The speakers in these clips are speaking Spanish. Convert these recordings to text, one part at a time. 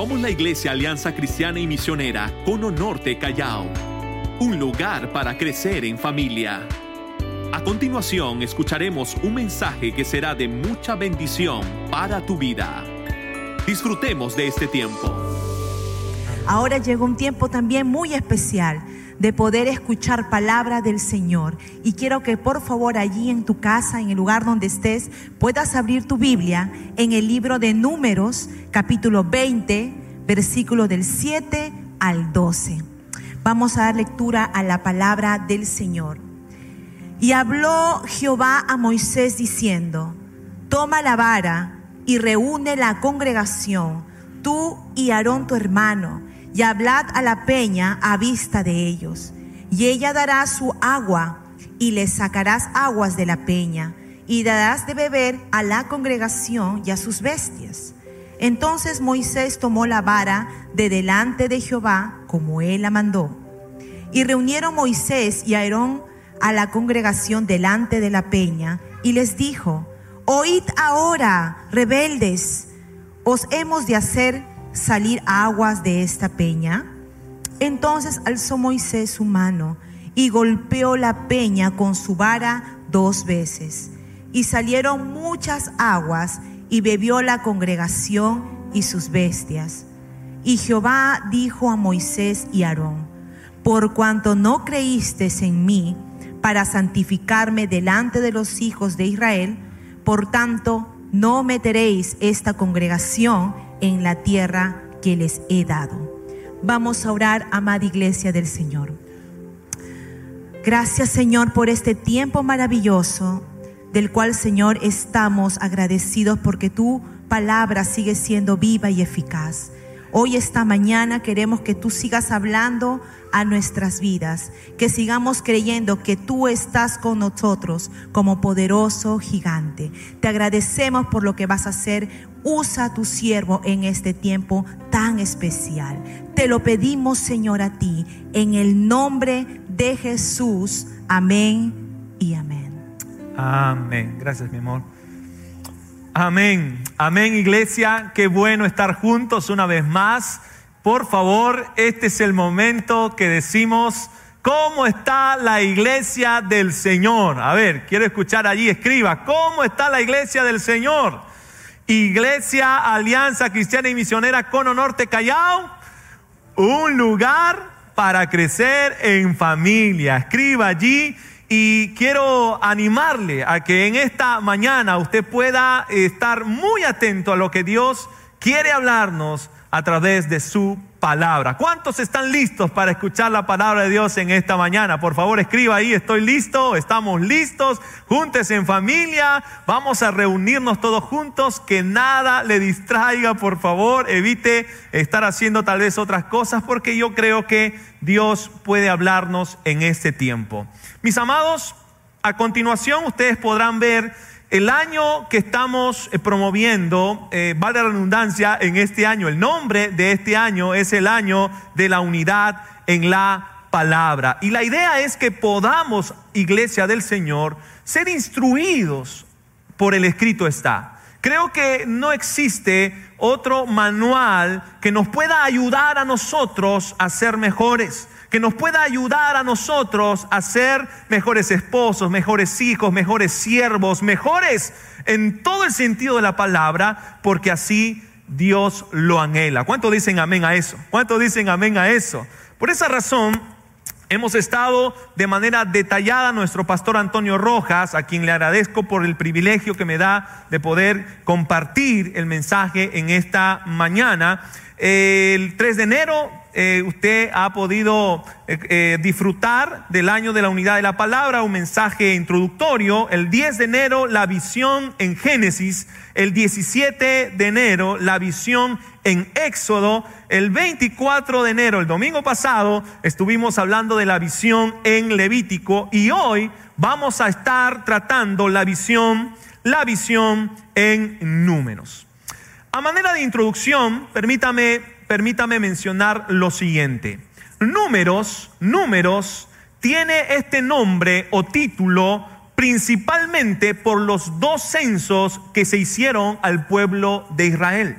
Somos la Iglesia Alianza Cristiana y Misionera Cono Norte Callao, un lugar para crecer en familia. A continuación escucharemos un mensaje que será de mucha bendición para tu vida. Disfrutemos de este tiempo. Ahora llegó un tiempo también muy especial de poder escuchar palabra del Señor. Y quiero que por favor allí en tu casa, en el lugar donde estés, puedas abrir tu Biblia en el libro de Números, capítulo 20, versículo del 7 al 12. Vamos a dar lectura a la palabra del Señor. Y habló Jehová a Moisés diciendo, toma la vara y reúne la congregación, tú y Aarón tu hermano, y hablad a la peña a vista de ellos. Y ella dará su agua, y le sacarás aguas de la peña, y darás de beber a la congregación y a sus bestias. Entonces Moisés tomó la vara de delante de Jehová, como él la mandó. Y reunieron Moisés y Aarón a la congregación delante de la peña, y les dijo, Oíd ahora, rebeldes, os hemos de hacer salir aguas de esta peña? Entonces alzó Moisés su mano y golpeó la peña con su vara dos veces. Y salieron muchas aguas y bebió la congregación y sus bestias. Y Jehová dijo a Moisés y Aarón, por cuanto no creísteis en mí para santificarme delante de los hijos de Israel, por tanto no meteréis esta congregación en la tierra que les he dado. Vamos a orar, amada iglesia del Señor. Gracias Señor por este tiempo maravilloso del cual Señor estamos agradecidos porque tu palabra sigue siendo viva y eficaz. Hoy, esta mañana, queremos que tú sigas hablando a nuestras vidas, que sigamos creyendo que tú estás con nosotros como poderoso gigante. Te agradecemos por lo que vas a hacer. Usa a tu siervo en este tiempo tan especial. Te lo pedimos, Señor, a ti, en el nombre de Jesús. Amén y amén. Amén. Gracias, mi amor. Amén. Amén, iglesia. Qué bueno estar juntos una vez más. Por favor, este es el momento que decimos, ¿cómo está la iglesia del Señor? A ver, quiero escuchar allí, escriba, ¿cómo está la iglesia del Señor? Iglesia Alianza Cristiana y Misionera Cono Norte Callao, un lugar para crecer en familia. Escriba allí y quiero animarle a que en esta mañana usted pueda estar muy atento a lo que Dios quiere hablarnos a través de su palabra. ¿Cuántos están listos para escuchar la palabra de Dios en esta mañana? Por favor, escriba ahí, estoy listo, estamos listos, juntes en familia, vamos a reunirnos todos juntos, que nada le distraiga, por favor, evite estar haciendo tal vez otras cosas, porque yo creo que Dios puede hablarnos en este tiempo. Mis amados, a continuación ustedes podrán ver el año que estamos eh, promoviendo, eh, vale la redundancia, en este año. El nombre de este año es el año de la unidad en la palabra. Y la idea es que podamos, iglesia del Señor, ser instruidos por el escrito está. Creo que no existe otro manual que nos pueda ayudar a nosotros a ser mejores que nos pueda ayudar a nosotros a ser mejores esposos, mejores hijos, mejores siervos, mejores en todo el sentido de la palabra, porque así Dios lo anhela. ¿Cuánto dicen amén a eso? ¿Cuánto dicen amén a eso? Por esa razón, Hemos estado de manera detallada nuestro pastor Antonio Rojas, a quien le agradezco por el privilegio que me da de poder compartir el mensaje en esta mañana. El 3 de enero eh, usted ha podido eh, eh, disfrutar del año de la unidad de la palabra, un mensaje introductorio. El 10 de enero, la visión en Génesis. El 17 de enero, la visión en Éxodo. El 24 de enero, el domingo pasado, estuvimos hablando de la visión en Levítico. Y hoy vamos a estar tratando la visión, la visión en números. A manera de introducción, permítame permítame mencionar lo siguiente. Números, números, tiene este nombre o título principalmente por los dos censos que se hicieron al pueblo de Israel.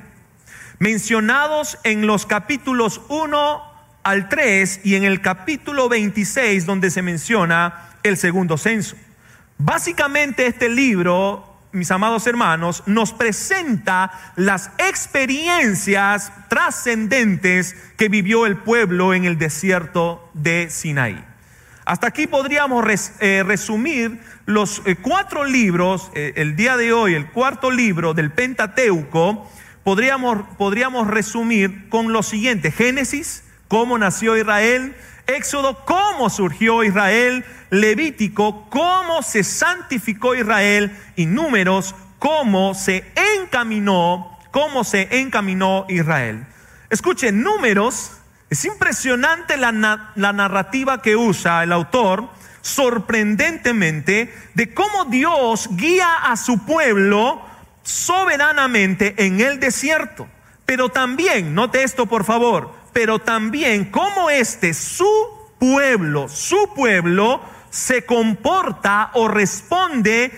mencionados en los capítulos 1 al 3 y en el capítulo 26 donde se menciona el segundo censo. Básicamente este libro, mis amados hermanos, nos presenta las experiencias trascendentes que vivió el pueblo en el desierto de Sinaí. Hasta aquí podríamos eh, resumir los eh, cuatro libros, eh, el día de hoy, el cuarto libro del Pentateuco, podríamos, podríamos resumir con lo siguiente, Génesis, cómo nació Israel, Éxodo, cómo surgió Israel, Levítico, cómo se santificó Israel y Números, cómo se encaminó, cómo se encaminó Israel. Escuchen, Números, es impresionante la, la narrativa que usa el autor, sorprendentemente, de cómo Dios guía a su pueblo soberanamente en el desierto. Pero también, note esto por favor, pero también cómo este, su pueblo, su pueblo, se comporta o responde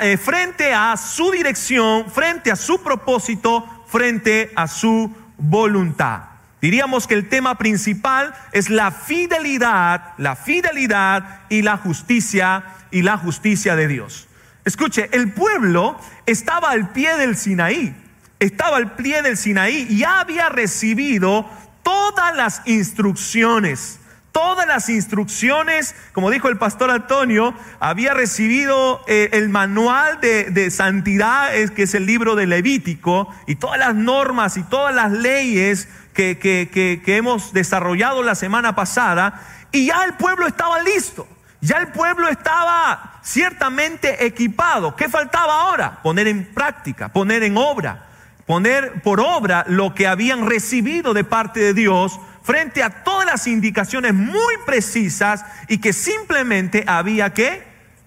eh, frente a su dirección, frente a su propósito, frente a su voluntad. Diríamos que el tema principal es la fidelidad, la fidelidad y la justicia y la justicia de Dios. Escuche, el pueblo estaba al pie del Sinaí, estaba al pie del Sinaí y había recibido todas las instrucciones, todas las instrucciones, como dijo el pastor Antonio, había recibido eh, el manual de, santidad, que es el libro de Levítico, y todas las normas y todas las leyes que, que hemos desarrollado la semana pasada, y ya el pueblo estaba listo. Ya el pueblo estaba ciertamente equipado. ¿Qué faltaba ahora? Poner en práctica, poner en obra poner por obra lo que habían recibido de parte de Dios frente a todas las indicaciones muy precisas y que simplemente había que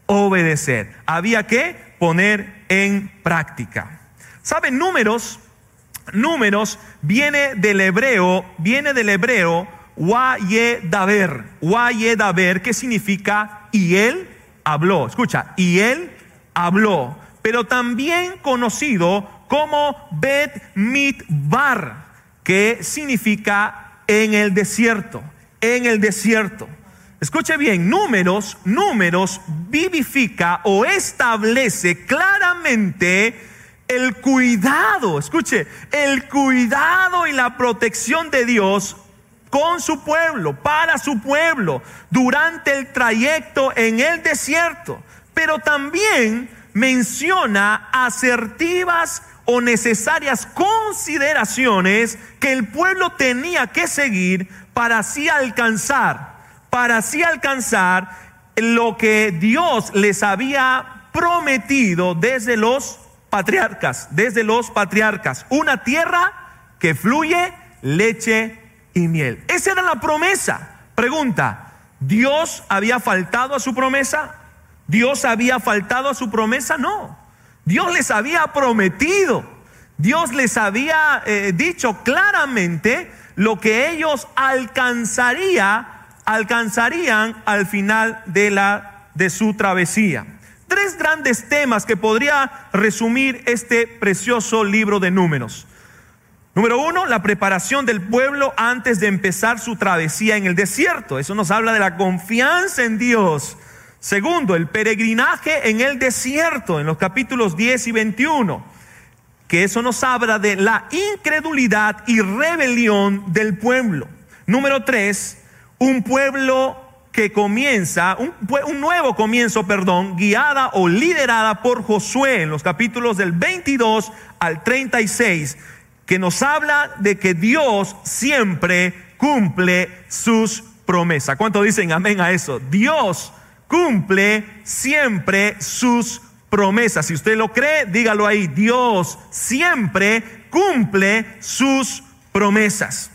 obedecer, había que poner en práctica. ¿Saben? Números, números viene del hebreo, viene del hebreo Wayedaber, Wayedaber, que significa y él habló. Escucha, y él habló, pero también conocido como Bet Mitbar, que significa en el desierto, en el desierto. Escuche bien, números, números vivifica o establece claramente el cuidado, escuche, el cuidado y la protección de Dios con su pueblo, para su pueblo, durante el trayecto en el desierto. Pero también menciona asertivas o necesarias consideraciones que el pueblo tenía que seguir para así alcanzar, para así alcanzar lo que Dios les había prometido desde los patriarcas, desde los patriarcas, una tierra que fluye leche y miel. Esa era la promesa. Pregunta, ¿Dios había faltado a su promesa? ¿Dios había faltado a su promesa? No. Dios les había prometido, Dios les había eh, dicho claramente lo que ellos alcanzaría, alcanzarían al final de, la, de su travesía. Tres grandes temas que podría resumir este precioso libro de números. Número uno, la preparación del pueblo antes de empezar su travesía en el desierto. Eso nos habla de la confianza en Dios Segundo, el peregrinaje en el desierto, en los capítulos 10 y 21, que eso nos habla de la incredulidad y rebelión del pueblo. Número tres, un pueblo que comienza, un, nuevo comienzo, perdón, guiada o liderada por Josué en los capítulos del 22 al 36, que nos habla de que Dios siempre cumple sus promesas. ¿Cuánto dicen amén a eso? Dios cumple siempre sus promesas. Si usted lo cree, dígalo ahí. Dios siempre cumple sus promesas.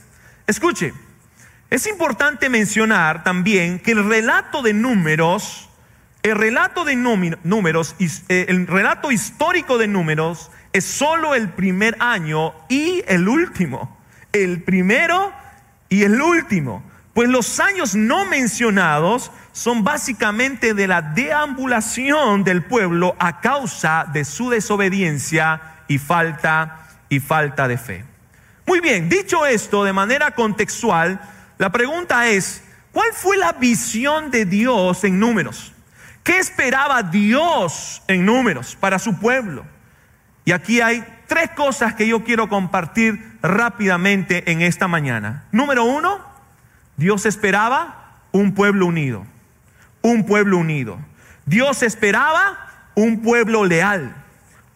Escuche, es importante mencionar también que el relato de números, el relato de números, eh, el relato histórico de números es solo el primer año y el último. El primero y el último. Pues los años no mencionados son básicamente de la deambulación del pueblo a causa de su desobediencia y falta y falta de fe. Muy bien, dicho esto de manera contextual, la pregunta es, ¿cuál fue la visión de Dios en números? ¿Qué esperaba Dios en números para su pueblo? Y aquí hay tres cosas que yo quiero compartir rápidamente en esta mañana. Número uno, Dios esperaba un pueblo unido, un pueblo unido. Dios esperaba un pueblo leal,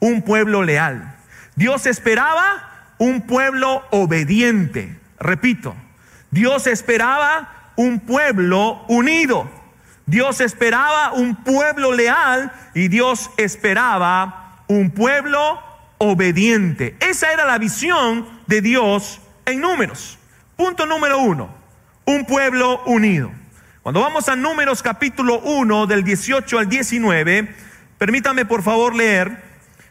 un pueblo leal. Dios esperaba un pueblo obediente. Repito, Dios esperaba un pueblo unido. Dios esperaba un pueblo leal y Dios esperaba un pueblo obediente. Esa era la visión de Dios en números. Punto número uno, un pueblo unido. Cuando vamos a números capítulo 1 del 18 al 19, permítame por favor leer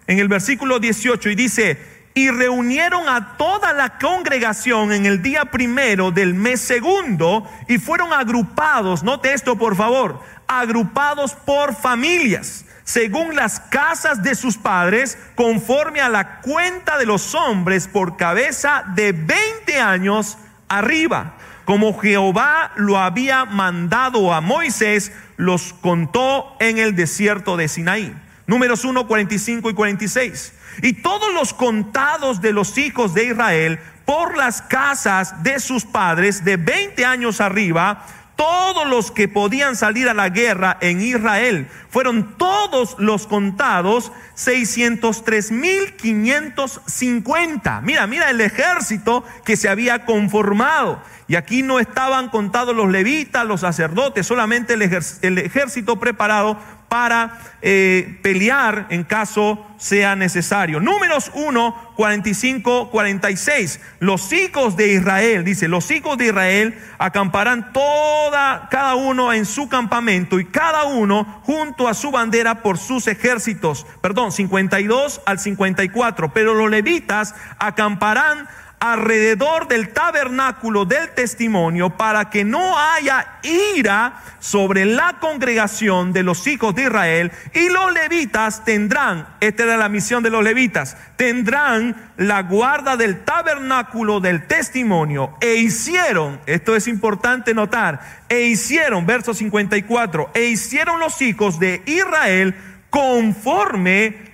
en el versículo 18 y dice, y reunieron a toda la congregación en el día primero del mes segundo y fueron agrupados, note esto por favor, agrupados por familias, según las casas de sus padres, conforme a la cuenta de los hombres por cabeza de 20 años arriba. Como Jehová lo había mandado a Moisés, los contó en el desierto de Sinaí. Números 1, 45 y 46 y todos los contados de los hijos de Israel por las casas de sus padres de 20 años arriba, todos los que podían salir a la guerra en Israel. Fueron todos los contados 603 mil 550. Mira, mira el ejército que se había conformado. Y aquí no estaban contados los levitas, los sacerdotes, solamente el, ejército preparado para eh, pelear en caso sea necesario. Números 1, 45, 46. Los hijos de Israel, dice, los hijos de Israel acamparán toda, cada uno en su campamento y cada uno junto a su bandera por sus ejércitos. Perdón, 52 al 54. Pero los levitas acamparán alrededor del tabernáculo del testimonio para que no haya ira sobre la congregación de los hijos de Israel y los levitas tendrán, esta era la misión de los levitas, tendrán la guarda del tabernáculo del testimonio. E hicieron, esto es importante notar, e hicieron, verso 54, e hicieron los hijos de Israel conforme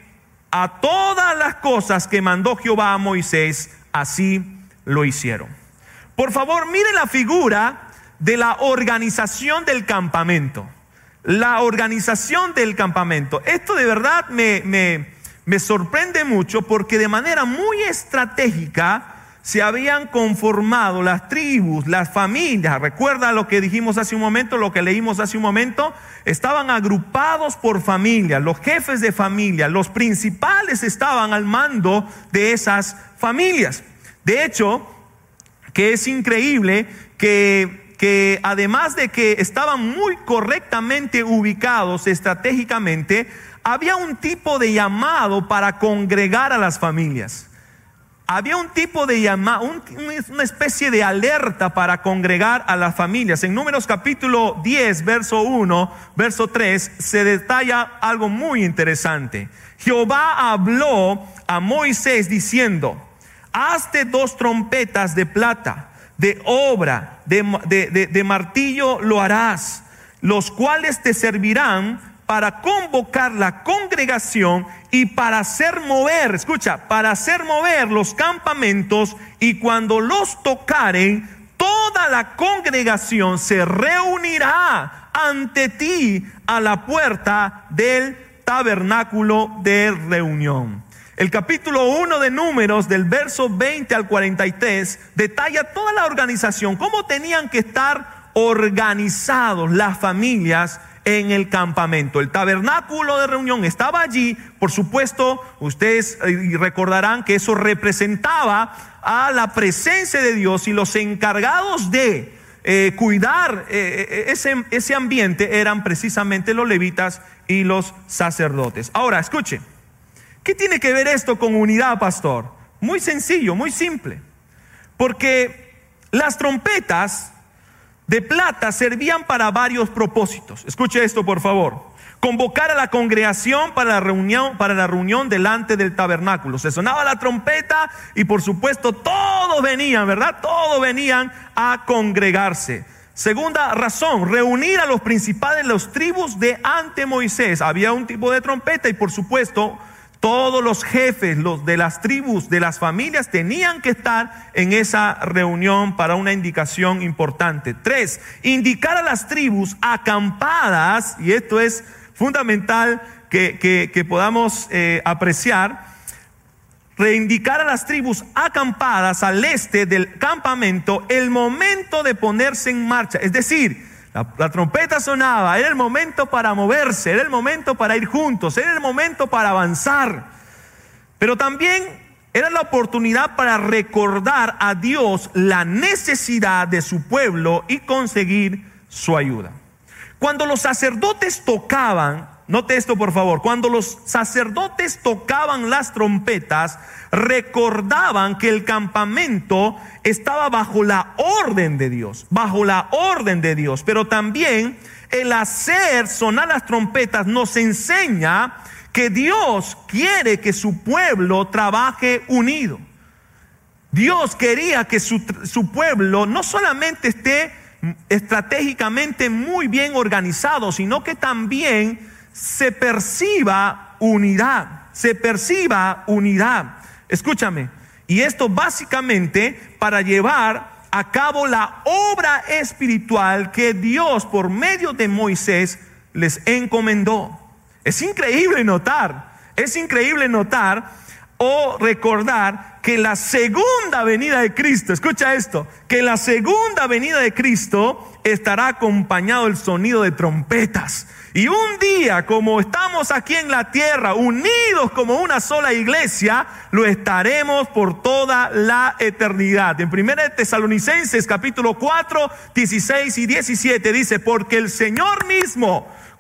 a todas las cosas que mandó Jehová a Moisés así lo hicieron. Por favor, mire la figura de la organización del campamento. La organización del campamento. Esto de verdad me, me, me sorprende mucho porque de manera muy estratégica se habían conformado las tribus, las familias. Recuerda lo que dijimos hace un momento, lo que leímos hace un momento. Estaban agrupados por familia, los jefes de familia, los principales estaban al mando de esas familias. De hecho, que es increíble que, que además de que estaban muy correctamente ubicados estratégicamente, había un tipo de llamado para congregar a las familias. Había un tipo de llamado, una especie de alerta para congregar a las familias. En Números capítulo 10, verso 1, verso 3, se detalla algo muy interesante. Jehová habló a Moisés diciendo, hazte dos trompetas de plata, de obra, de, de, martillo lo harás, los cuales te servirán para convocar la congregación y para hacer mover, escucha, para hacer mover los campamentos y cuando los tocaren, toda la congregación se reunirá ante ti a la puerta del tabernáculo de reunión. El capítulo 1 de Números, del verso 20 al 43, detalla toda la organización, cómo tenían que estar organizados las familias en el campamento. El tabernáculo de reunión estaba allí, por supuesto, ustedes eh, recordarán que eso representaba a la presencia de Dios y los encargados de eh, cuidar eh, ese, ese ambiente eran precisamente los levitas y los sacerdotes. Ahora, escuche. ¿Qué tiene que ver esto con unidad, pastor? Muy sencillo, muy simple. Porque las trompetas de plata servían para varios propósitos. Escuche esto, por favor. Convocar a la congregación para la reunión, para la reunión delante del tabernáculo. Se sonaba la trompeta y por supuesto todos venían, ¿verdad? Todos venían a congregarse. Segunda razón, reunir a los principales de los tribus de ante Moisés. Había un tipo de trompeta y por supuesto todos los jefes los de las tribus, de las familias, tenían que estar en esa reunión para una indicación importante. Tres, indicar a las tribus acampadas, y esto es fundamental que, podamos eh, apreciar, reindicar a las tribus acampadas al este del campamento el momento de ponerse en marcha. Es decir, la, trompeta sonaba, era el momento para moverse, era el momento para ir juntos, era el momento para avanzar. Pero también era la oportunidad para recordar a Dios la necesidad de su pueblo y conseguir su ayuda. Cuando los sacerdotes tocaban, note esto por favor, cuando los sacerdotes tocaban las trompetas, recordaban que el campamento estaba bajo la orden de Dios, bajo la orden de Dios, pero también el hacer sonar las trompetas nos enseña que Dios quiere que su pueblo trabaje unido. Dios quería que su, su, pueblo no solamente esté estratégicamente muy bien organizado, sino que también se perciba unidad, se perciba unidad. Escúchame, y esto básicamente para llevar a cabo la obra espiritual que Dios por medio de Moisés les encomendó. Es increíble notar, es increíble notar o recordar que la segunda venida de Cristo, escucha esto, que la segunda venida de Cristo estará acompañado del sonido de trompetas. Y un día, como estamos aquí en la tierra, unidos como una sola iglesia, lo estaremos por toda la eternidad. En 1 Tesalonicenses capítulo 4, 16 y 17 dice, porque el Señor mismo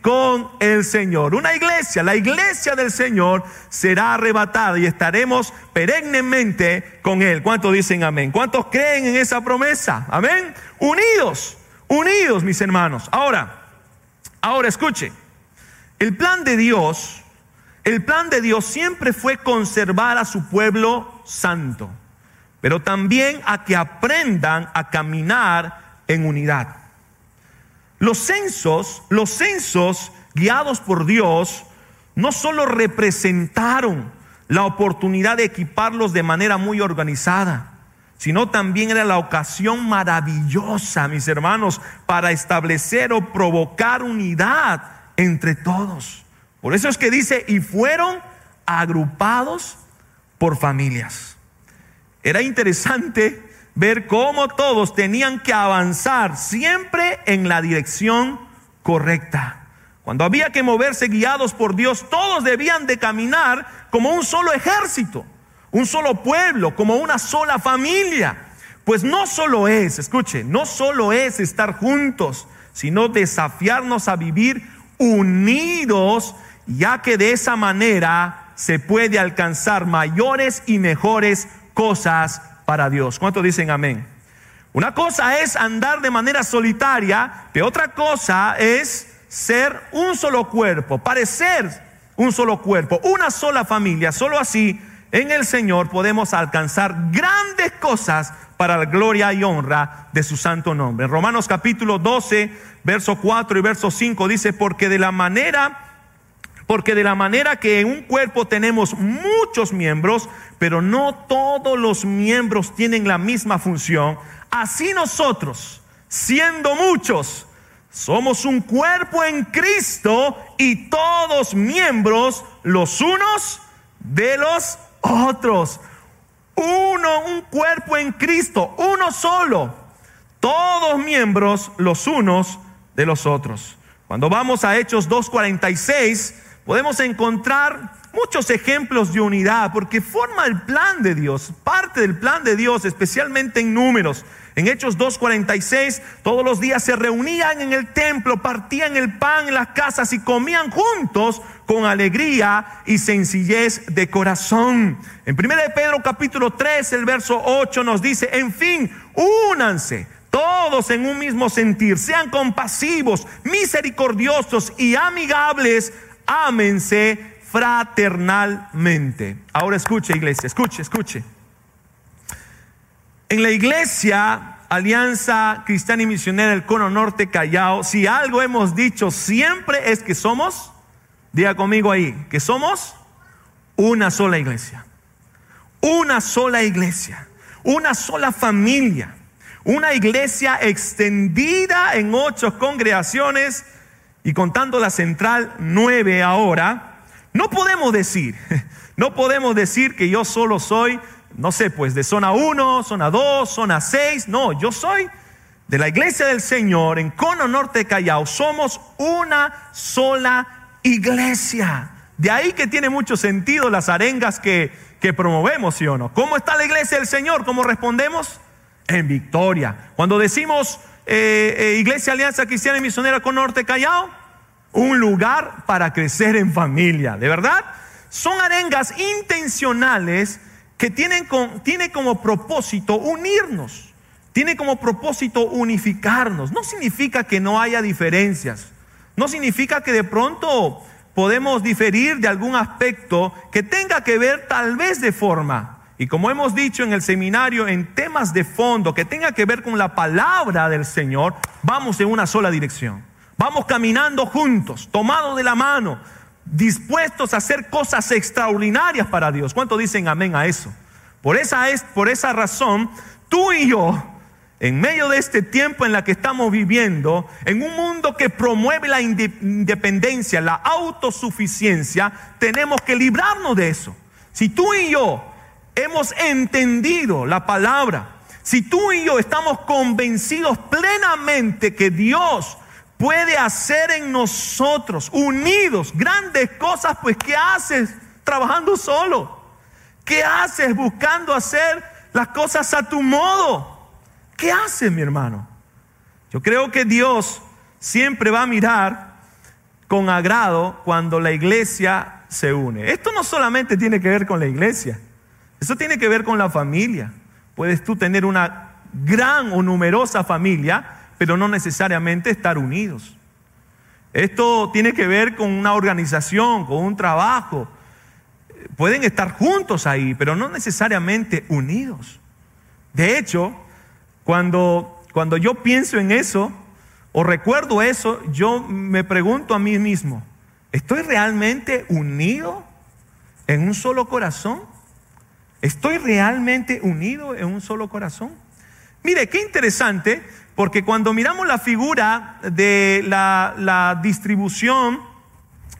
con el Señor. Una iglesia, la iglesia del Señor será arrebatada y estaremos perennemente con Él. ¿Cuántos dicen amén? ¿Cuántos creen en esa promesa? Amén. Unidos, unidos, mis hermanos. Ahora, ahora escuche, el plan de Dios, el plan de Dios siempre fue conservar a su pueblo santo, pero también a que aprendan a caminar en unidad. Los censos, los censos guiados por Dios, no solo representaron la oportunidad de equiparlos de manera muy organizada, sino también era la ocasión maravillosa, mis hermanos, para establecer o provocar unidad entre todos. Por eso es que dice, y fueron agrupados por familias. Era interesante ver cómo todos tenían que avanzar siempre en la dirección correcta. Cuando había que moverse guiados por Dios, todos debían de caminar como un solo ejército, un solo pueblo, como una sola familia. Pues no solo es, escuche, no solo es estar juntos, sino desafiarnos a vivir unidos, ya que de esa manera se puede alcanzar mayores y mejores cosas para Dios. ¿Cuántos dicen amén? Una cosa es andar de manera solitaria, pero otra cosa es ser un solo cuerpo, parecer un solo cuerpo, una sola familia. Solo así en el Señor podemos alcanzar grandes cosas para la gloria y honra de su santo nombre. Romanos capítulo 12, verso 4 y verso 5 dice, porque de la manera porque de la manera que en un cuerpo tenemos muchos miembros, pero no todos los miembros tienen la misma función, así nosotros, siendo muchos, somos un cuerpo en Cristo y todos miembros los unos de los otros. Uno, un cuerpo en Cristo, uno solo. Todos miembros los unos de los otros. Cuando vamos a Hechos 2.46, podemos encontrar muchos ejemplos de unidad, porque forma el plan de Dios, parte del plan de Dios, especialmente en números. En Hechos 2.46, todos los días se reunían en el templo, partían el pan en las casas y comían juntos con alegría y sencillez de corazón. En 1 Pedro capítulo 3, el verso 8 nos dice, en fin, únanse todos en un mismo sentir, sean compasivos, misericordiosos y amigables, ámense fraternalmente. Ahora escuche, iglesia, escuche, escuche. En la iglesia Alianza Cristiana y Misionera del Cono Norte Callao, si algo hemos dicho siempre es que somos, diga conmigo ahí, que somos una sola iglesia. Una sola iglesia, una sola familia, una iglesia extendida en ocho congregaciones y contando la central nueve ahora no podemos decir, no podemos decir que yo solo soy, no sé, pues de zona 1, zona 2, zona 6. No, yo soy de la iglesia del Señor en Cono Norte Callao. Somos una sola iglesia. De ahí que tiene mucho sentido las arengas que, que promovemos, ¿sí o no? ¿Cómo está la iglesia del Señor? ¿Cómo respondemos? En victoria. Cuando decimos eh, eh, Iglesia Alianza Cristiana y Misionera Cono Norte Callao, un lugar para crecer en familia, ¿de verdad? Son arengas intencionales que tienen, como propósito unirnos, tiene como propósito unificarnos. No significa que no haya diferencias, no significa que de pronto podemos diferir de algún aspecto que tenga que ver tal vez de forma. Y como hemos dicho en el seminario, en temas de fondo que tenga que ver con la palabra del Señor, vamos en una sola dirección. Vamos caminando juntos, tomados de la mano, dispuestos a hacer cosas extraordinarias para Dios. ¿Cuánto dicen amén a eso? Por esa, es, por esa razón, tú y yo, en medio de este tiempo en la que estamos viviendo, en un mundo que promueve la independencia, la autosuficiencia, tenemos que librarnos de eso. Si tú y yo hemos entendido la palabra, si tú y yo estamos convencidos plenamente que Dios puede hacer en nosotros, unidos, grandes cosas, pues ¿qué haces trabajando solo? ¿Qué haces buscando hacer las cosas a tu modo? ¿Qué haces, mi hermano? Yo creo que Dios siempre va a mirar con agrado cuando la iglesia se une. Esto no solamente tiene que ver con la iglesia, eso tiene que ver con la familia. Puedes tú tener una gran o numerosa familia, pero no necesariamente estar unidos. Esto tiene que ver con una organización, con un trabajo. Pueden estar juntos ahí, pero no necesariamente unidos. De hecho, cuando, cuando yo pienso en eso o recuerdo eso, yo me pregunto a mí mismo, ¿estoy realmente unido en un solo corazón? ¿Estoy realmente unido en un solo corazón? Mire, qué interesante porque cuando miramos la figura de la, distribución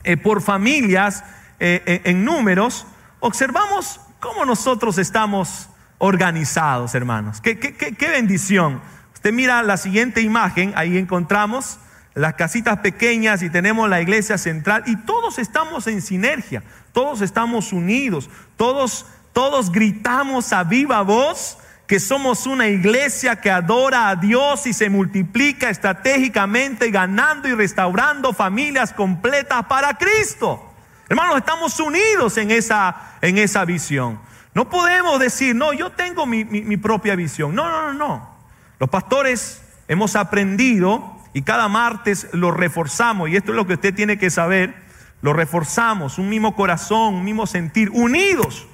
eh, por familias eh, eh, en números, observamos cómo nosotros estamos organizados, hermanos. Qué, qué, bendición. Usted mira la siguiente imagen, ahí encontramos las casitas pequeñas y tenemos la iglesia central y todos estamos en sinergia, todos estamos unidos, todos, todos gritamos a viva voz que somos una iglesia que adora a Dios y se multiplica estratégicamente ganando y restaurando familias completas para Cristo. Hermanos, estamos unidos en esa, en esa visión. No podemos decir, no, yo tengo mi, mi propia visión. No, no, no, no. Los pastores hemos aprendido y cada martes lo reforzamos, y esto es lo que usted tiene que saber, lo reforzamos, un mismo corazón, un mismo sentir, unidos.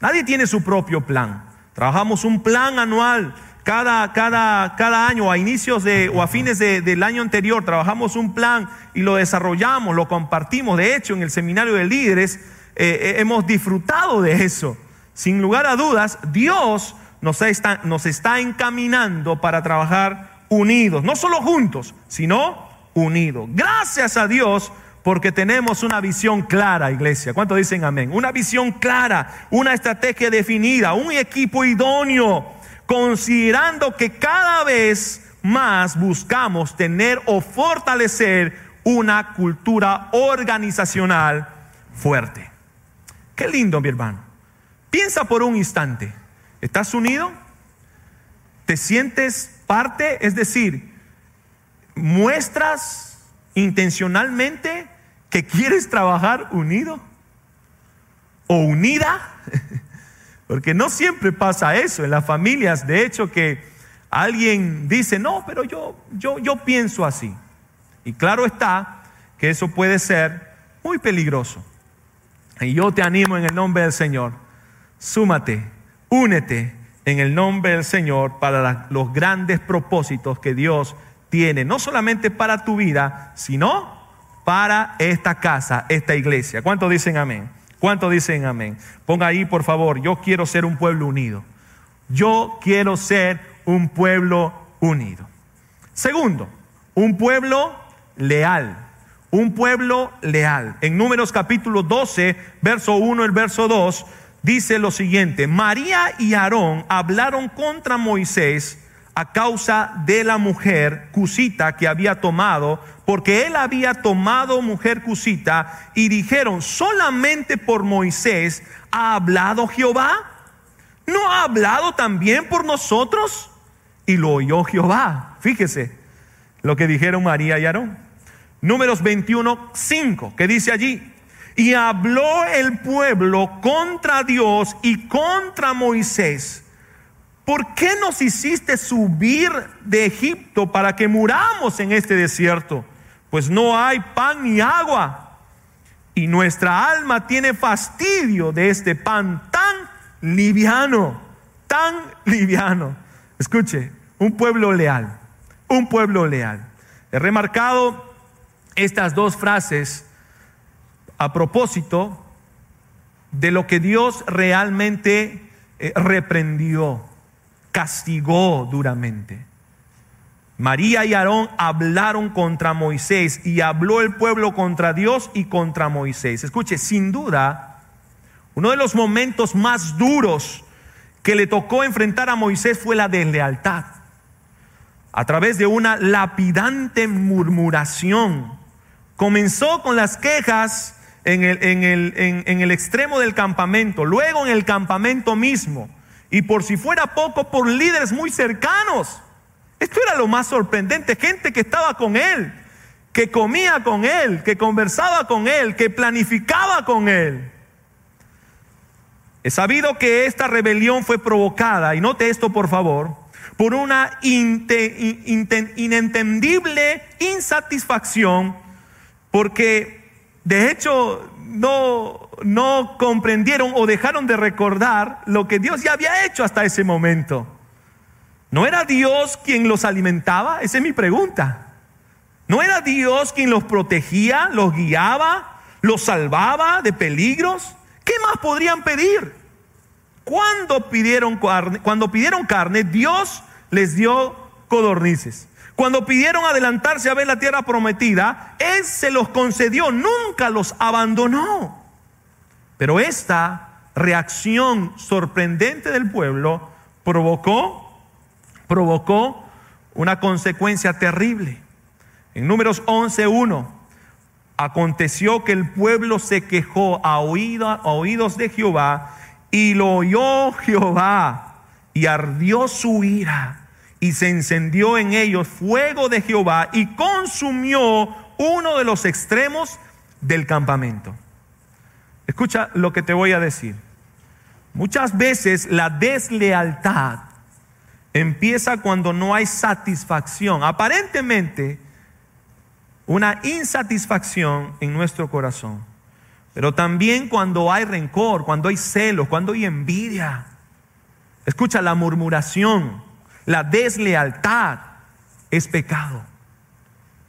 Nadie tiene su propio plan. Trabajamos un plan anual cada, cada, cada año, a inicios de, o a fines del año anterior, trabajamos un plan y lo desarrollamos, lo compartimos. De hecho, en el seminario de líderes eh, eh, hemos disfrutado de eso. Sin lugar a dudas, Dios nos está, nos está encaminando para trabajar unidos, no solo juntos, sino unidos. Gracias a Dios porque tenemos una visión clara, iglesia. ¿Cuánto dicen amén? Una visión clara, una estrategia definida, un equipo idóneo, considerando que cada vez más buscamos tener o fortalecer una cultura organizacional fuerte. Qué lindo, mi hermano. Piensa por un instante. ¿Estás unido? ¿Te sientes parte? Es decir, muestras intencionalmente que quieres trabajar unido o unida. Porque no siempre pasa eso en las familias. De hecho, que alguien dice, no, pero yo, yo, yo pienso así. Y claro está que eso puede ser muy peligroso. Y yo te animo en el nombre del Señor, súmate, únete en el nombre del Señor para los grandes propósitos que Dios tiene, no solamente para tu vida, sino para esta casa, esta iglesia. ¿Cuántos dicen amén? ¿Cuántos dicen amén? Ponga ahí, por favor, yo quiero ser un pueblo unido. Yo quiero ser un pueblo unido. Segundo, un pueblo leal. Un pueblo leal. En Números capítulo 12, verso 1, el verso 2, dice lo siguiente, María y Aarón hablaron contra Moisés a causa de la mujer cusita que había tomado, porque él había tomado mujer cusita, y dijeron, solamente por Moisés ha hablado Jehová. ¿No ha hablado también por nosotros? Y lo oyó Jehová. Fíjese lo que dijeron María y Aarón. Números 21, 5, que dice allí, y habló el pueblo contra Dios y contra Moisés. ¿Por qué nos hiciste subir de Egipto para que muramos en este desierto? Pues no hay pan ni agua. Y nuestra alma tiene fastidio de este pan tan liviano, tan liviano. Escuche, un pueblo leal, un pueblo leal. He remarcado estas dos frases a propósito de lo que Dios realmente eh, reprendió, castigó duramente. María y Aarón hablaron contra Moisés y habló el pueblo contra Dios y contra Moisés. Escuche, sin duda, uno de los momentos más duros que le tocó enfrentar a Moisés fue la deslealtad. A través de una lapidante murmuración Comenzó con las quejas en el, en, el, extremo del campamento, luego en el campamento mismo, y por si fuera poco, por líderes muy cercanos. Esto era lo más sorprendente, gente que estaba con él, que comía con él, que conversaba con él, que planificaba con él. He sabido que esta rebelión fue provocada, y note esto por favor, por una inentendible insatisfacción porque de hecho no, no comprendieron o dejaron de recordar lo que Dios ya había hecho hasta ese momento. ¿No era Dios quien los alimentaba? Esa es mi pregunta. ¿No era Dios quien los protegía, los guiaba, los salvaba de peligros? ¿Qué más podrían pedir? Cuando pidieron carne, cuando pidieron carne, Dios les dio codornices. Cuando pidieron adelantarse a ver la tierra prometida, Él se los concedió, nunca los abandonó. Pero esta reacción sorprendente del pueblo provocó, provocó una consecuencia terrible. En números 11.1, aconteció que el pueblo se quejó a, a oídos de Jehová y lo oyó Jehová y ardió su ira y se encendió en ellos fuego de Jehová y consumió uno de los extremos del campamento. Escucha lo que te voy a decir. Muchas veces la deslealtad empieza cuando no hay satisfacción, aparentemente una insatisfacción en nuestro corazón, pero también cuando hay rencor, cuando hay celos, cuando hay envidia. Escucha la murmuración, la deslealtad es pecado.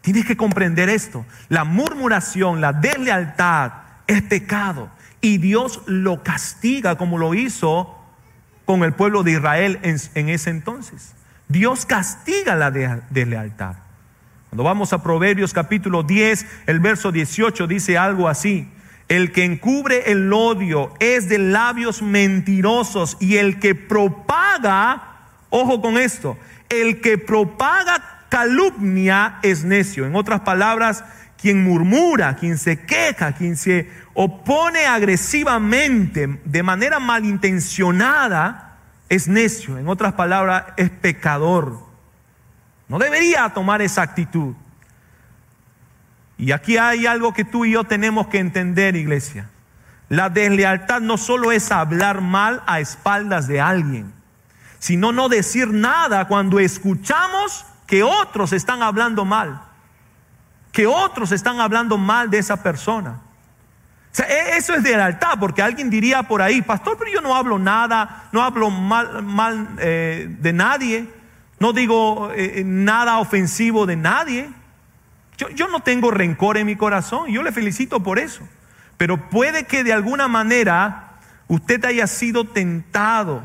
Tienes que comprender esto. La murmuración, la deslealtad es pecado. Y Dios lo castiga como lo hizo con el pueblo de Israel en, ese entonces. Dios castiga la deslealtad. Cuando vamos a Proverbios capítulo 10, el verso 18 dice algo así. El que encubre el odio es de labios mentirosos y el que propaga Ojo con esto, el que propaga calumnia es necio. En otras palabras, quien murmura, quien se queja, quien se opone agresivamente, de manera malintencionada, es necio. En otras palabras, es pecador. No debería tomar esa actitud. Y aquí hay algo que tú y yo tenemos que entender, iglesia. La deslealtad no solo es hablar mal a espaldas de alguien, sino no decir nada cuando escuchamos que otros están hablando mal, que otros están hablando mal de esa persona. E, eso es deslealtad, porque alguien diría por ahí, pastor, pero yo no hablo nada, no hablo mal, mal eh, de nadie, no digo eh, nada ofensivo de nadie. Yo, yo no tengo rencor en mi corazón, yo le felicito por eso. Pero puede que de alguna manera usted haya sido tentado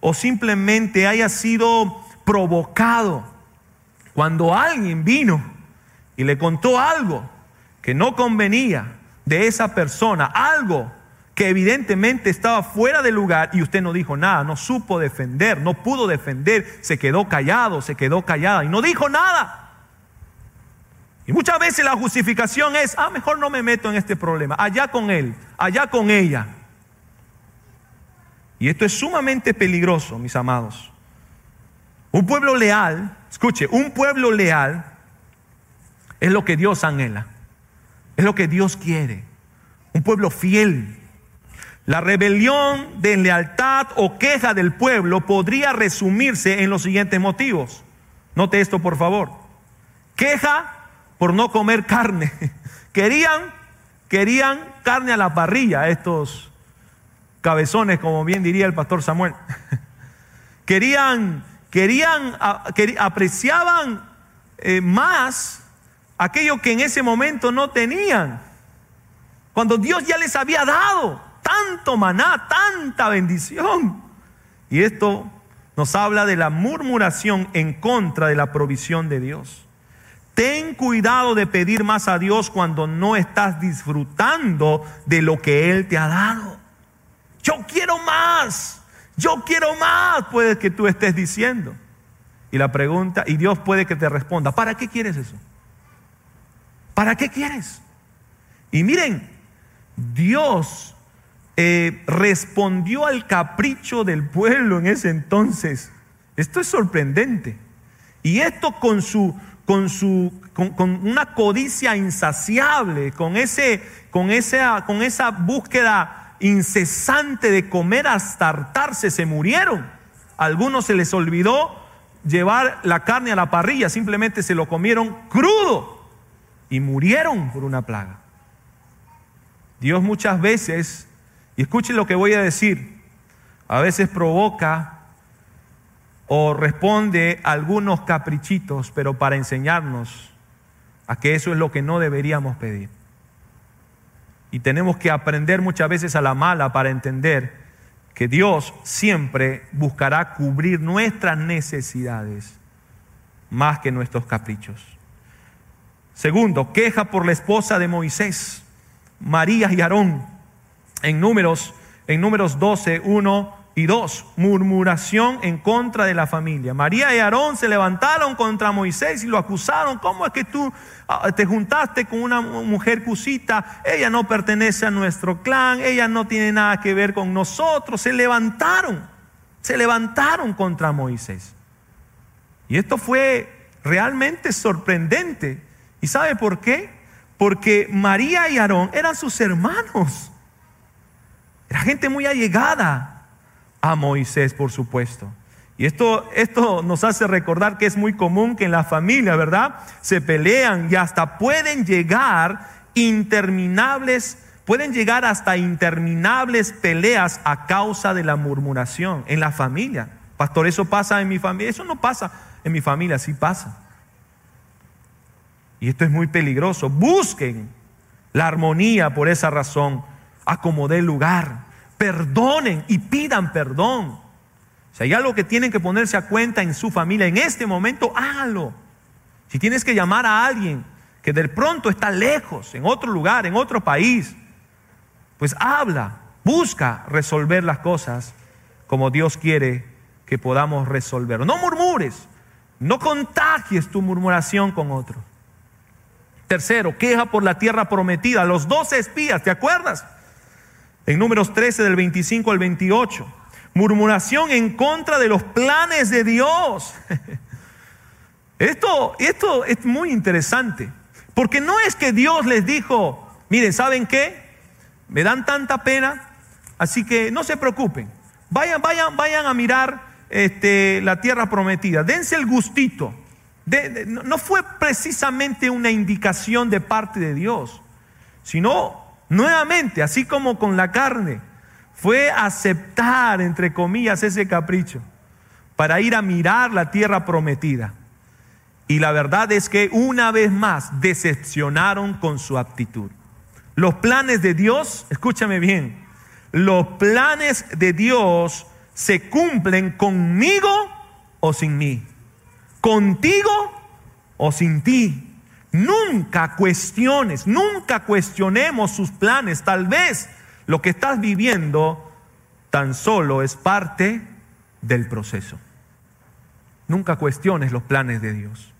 o simplemente haya sido provocado cuando alguien vino y le contó algo que no convenía de esa persona, algo que evidentemente estaba fuera de lugar y usted no dijo nada, no supo defender, no pudo defender, se quedó callado, se quedó callada y no dijo nada. Y muchas veces la justificación es, ah, mejor no me meto en este problema, allá con él, allá con ella. Y esto es sumamente peligroso, mis amados. Un pueblo leal, escuche, un pueblo leal es lo que Dios anhela, es lo que Dios quiere. Un pueblo fiel. La rebelión, de lealtad o queja del pueblo podría resumirse en los siguientes motivos. Note esto, por favor. Queja por no comer carne. Querían, querían carne a la parrilla, estos cabezones, como bien diría el pastor Samuel. Querían, querían, apreciaban eh, más aquello que en ese momento no tenían. Cuando Dios ya les había dado tanto maná, tanta bendición. Y esto nos habla de la murmuración en contra de la provisión de Dios. Ten cuidado de pedir más a Dios cuando no estás disfrutando de lo que Él te ha dado. Yo quiero más, yo quiero más, puede que tú estés diciendo. Y la pregunta, y Dios puede que te responda, ¿para qué quieres eso? ¿Para qué quieres? Y miren, Dios eh, respondió al capricho del pueblo en ese entonces. Esto es sorprendente. Y esto con su con, su, con, una codicia insaciable, con, ese, con, esa, con esa búsqueda incesante de comer hasta hartarse, se murieron. A algunos se les olvidó llevar la carne a la parrilla, simplemente se lo comieron crudo y murieron por una plaga. Dios muchas veces, y escuchen lo que voy a decir, a veces provoca o responde algunos caprichitos, pero para enseñarnos a que eso es lo que no deberíamos pedir. Y tenemos que aprender muchas veces a la mala para entender que Dios siempre buscará cubrir nuestras necesidades más que nuestros caprichos. Segundo, queja por la esposa de Moisés, María y Aarón. En números, en números 12, 1 y dos, murmuración en contra de la familia. María y Aarón se levantaron contra Moisés y lo acusaron. ¿Cómo es que tú ah, te juntaste con una mujer cusita? Ella no pertenece a nuestro clan, ella no tiene nada que ver con nosotros. Se levantaron, se levantaron contra Moisés. Y esto fue realmente sorprendente. ¿Y sabe por qué? Porque María y Aarón eran sus hermanos. Era gente muy allegada a Moisés, por supuesto. Y esto, esto nos hace recordar que es muy común que en la familia, ¿verdad? Se pelean y hasta pueden llegar interminables, pueden llegar hasta interminables peleas a causa de la murmuración en la familia. Pastor, eso pasa en mi familia. Eso no pasa en mi familia, sí pasa. Y esto es muy peligroso. Busquen la armonía por esa razón. Acomodé lugar perdonen y pidan perdón. Si hay algo que tienen que ponerse a cuenta en su familia en este momento, hágalo. Si tienes que llamar a alguien que de pronto está lejos, en otro lugar, en otro país, pues habla, busca resolver las cosas como Dios quiere que podamos resolver. No murmures, no contagies tu murmuración con otro. Tercero, queja por la tierra prometida. Los doce espías, ¿te acuerdas? En números 13 del 25 al 28. Murmuración en contra de los planes de Dios. Esto, esto es muy interesante. Porque no es que Dios les dijo, miren, ¿saben qué? Me dan tanta pena, así que no se preocupen. Vayan, vayan, vayan a mirar este, la tierra prometida. Dense el gustito. No fue precisamente una indicación de parte de Dios, sino nuevamente, así como con la carne, fue aceptar, entre comillas, ese capricho para ir a mirar la tierra prometida. Y la verdad es que una vez más decepcionaron con su actitud. Los planes de Dios, escúchame bien, los planes de Dios se cumplen conmigo o sin mí, contigo o sin ti. Nunca cuestiones, nunca cuestionemos sus planes. Tal vez lo que estás viviendo tan solo es parte del proceso. Nunca cuestiones los planes de Dios.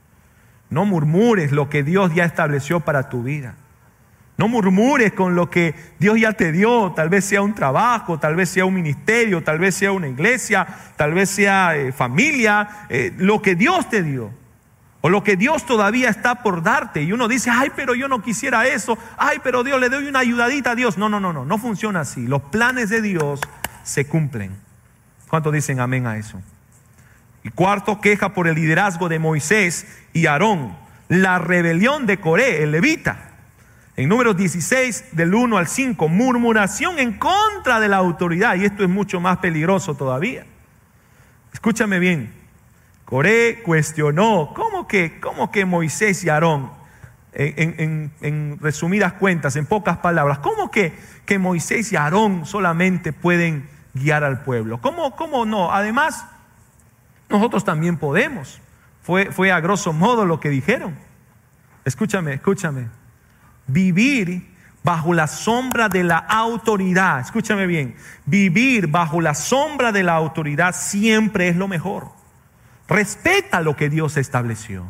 No murmures lo que Dios ya estableció para tu vida. No murmures con lo que Dios ya te dio, tal vez sea un trabajo, tal vez sea un ministerio, tal vez sea una iglesia, tal vez sea eh, familia, eh, lo que Dios te dio. O lo que Dios todavía está por darte. Y uno dice, ay, pero yo no quisiera eso. Ay, pero Dios le doy una ayudadita a Dios. No, no, no, no, no funciona así. Los planes de Dios se cumplen. ¿Cuántos dicen amén a eso? Y cuarto, queja por el liderazgo de Moisés y Aarón, la rebelión de Coré, el levita. En números 16, del 1 al 5, murmuración en contra de la autoridad. Y esto es mucho más peligroso todavía. Escúchame bien. Coré cuestionó, ¿cómo que, cómo que Moisés y Aarón? En, resumidas cuentas, en pocas palabras, ¿cómo que, que Moisés y Aarón solamente pueden guiar al pueblo? ¿Cómo, cómo no? Además, nosotros también podemos. Fue, fue a grosso modo lo que dijeron. Escúchame, escúchame. Vivir bajo la sombra de la autoridad, escúchame bien, vivir bajo la sombra de la autoridad siempre es lo mejor. Respeta lo que Dios estableció.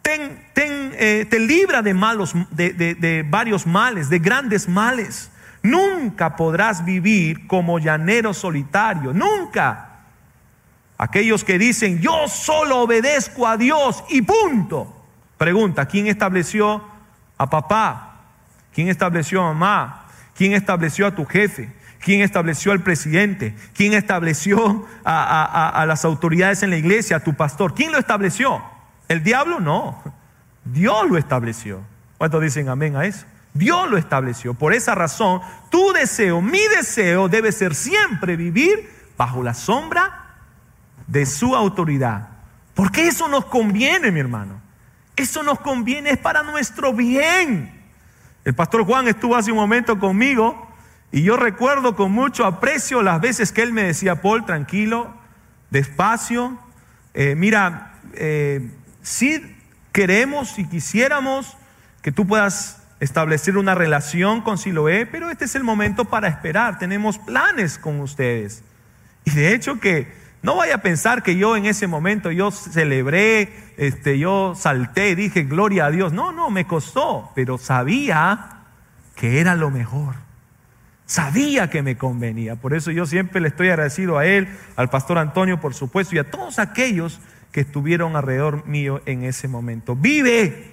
Ten, ten, eh, te libra de, malos, de, de varios males, de grandes males. Nunca podrás vivir como llanero solitario, nunca. Aquellos que dicen, yo solo obedezco a Dios y punto. Pregunta, ¿quién estableció a papá? ¿Quién estableció a mamá? ¿Quién estableció a tu jefe? ¿Quién estableció al presidente? ¿Quién estableció a, las autoridades en la iglesia, a tu pastor? ¿Quién lo estableció? ¿El diablo? No. Dios lo estableció. ¿Cuántos dicen amén a eso? Dios lo estableció. Por esa razón, tu deseo, mi deseo debe ser siempre vivir bajo la sombra de su autoridad. Porque eso nos conviene, mi hermano. Eso nos conviene, es para nuestro bien. El pastor Juan estuvo hace un momento conmigo y yo recuerdo con mucho aprecio las veces que él me decía, Paul, tranquilo, despacio. Eh, mira, eh, si queremos, si quisiéramos que tú puedas establecer una relación con Siloé, pero este es el momento para esperar. Tenemos planes con ustedes. Y de hecho que no vaya a pensar que yo en ese momento yo celebré, este, yo salté, dije gloria a Dios. No, no, me costó, pero sabía que era lo mejor. Sabía que me convenía. Por eso yo siempre le estoy agradecido a él, al pastor Antonio, por supuesto, y a todos aquellos que estuvieron alrededor mío en ese momento. Vive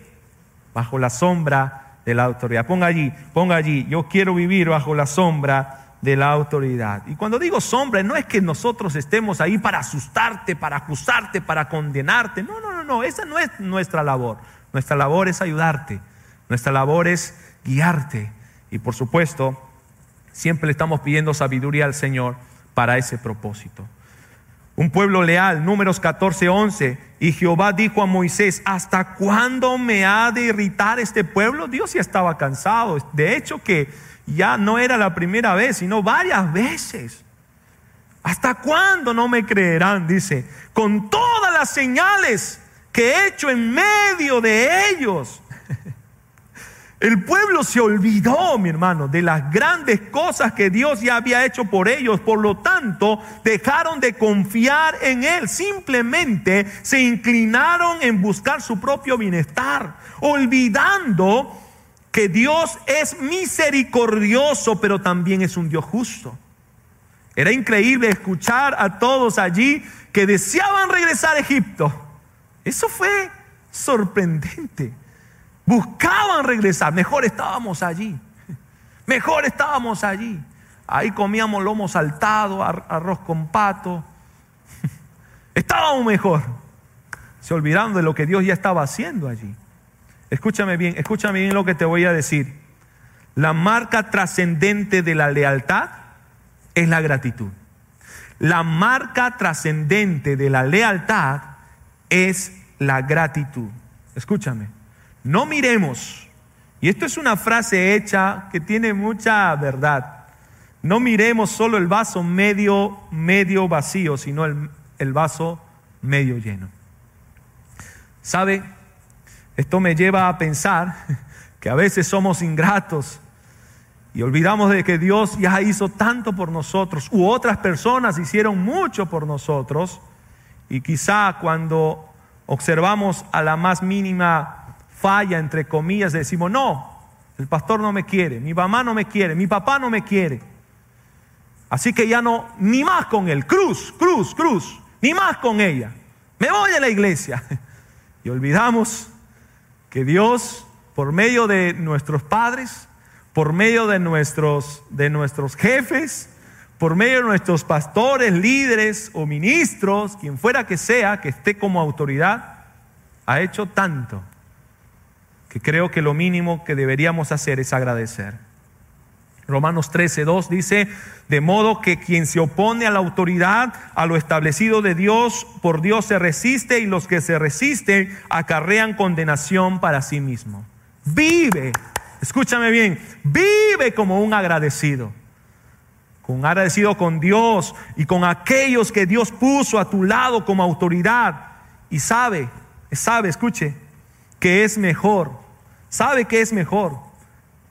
bajo la sombra de la autoridad. Ponga allí, ponga allí. Yo quiero vivir bajo la sombra de la autoridad. Y cuando digo sombra, no es que nosotros estemos ahí para asustarte, para acusarte, para condenarte. No, no, no, no, esa no es nuestra labor. Nuestra labor es ayudarte. Nuestra labor es guiarte. Y por supuesto, siempre le estamos pidiendo sabiduría al Señor para ese propósito. Un pueblo leal, números 14, 11. Y Jehová dijo a Moisés, ¿hasta cuándo me ha de irritar este pueblo? Dios ya estaba cansado. De hecho que ya no era la primera vez, sino varias veces. ¿Hasta cuándo no me creerán? Dice, con todas las señales que he hecho en medio de ellos. El pueblo se olvidó, mi hermano, de las grandes cosas que Dios ya había hecho por ellos. Por lo tanto, dejaron de confiar en Él. Simplemente se inclinaron en buscar su propio bienestar, olvidando que Dios es misericordioso, pero también es un Dios justo. Era increíble escuchar a todos allí que deseaban regresar a Egipto. Eso fue sorprendente. Buscaban regresar. Mejor estábamos allí. Mejor estábamos allí. Ahí comíamos lomo saltado, arroz con pato. Estábamos mejor. Se olvidaron de lo que Dios ya estaba haciendo allí. Escúchame bien, escúchame bien lo que te voy a decir. La marca trascendente de la lealtad es la gratitud. La marca trascendente de la lealtad es la gratitud. Escúchame, no miremos, y esto es una frase hecha que tiene mucha verdad, no miremos solo el vaso medio, medio vacío, sino el, el vaso medio lleno. ¿Sabe? Esto me lleva a pensar que a veces somos ingratos y olvidamos de que Dios ya hizo tanto por nosotros, u otras personas hicieron mucho por nosotros, y quizá cuando observamos a la más mínima falla, entre comillas, decimos, no, el pastor no me quiere, mi mamá no me quiere, mi papá no me quiere. Así que ya no, ni más con él, cruz, cruz, cruz, ni más con ella. Me voy a la iglesia. Y olvidamos que Dios, por medio de nuestros padres, por medio de nuestros, de nuestros jefes, por medio de nuestros pastores, líderes o ministros, quien fuera que sea, que esté como autoridad, ha hecho tanto que creo que lo mínimo que deberíamos hacer es agradecer. Romanos 13, 2 dice, de modo que quien se opone a la autoridad, a lo establecido de Dios, por Dios se resiste y los que se resisten acarrean condenación para sí mismo. Vive Escúchame bien, vive como un agradecido. Con agradecido con Dios y con aquellos que Dios puso a tu lado como autoridad. Y sabe, sabe, escuche, que es mejor. Sabe que es mejor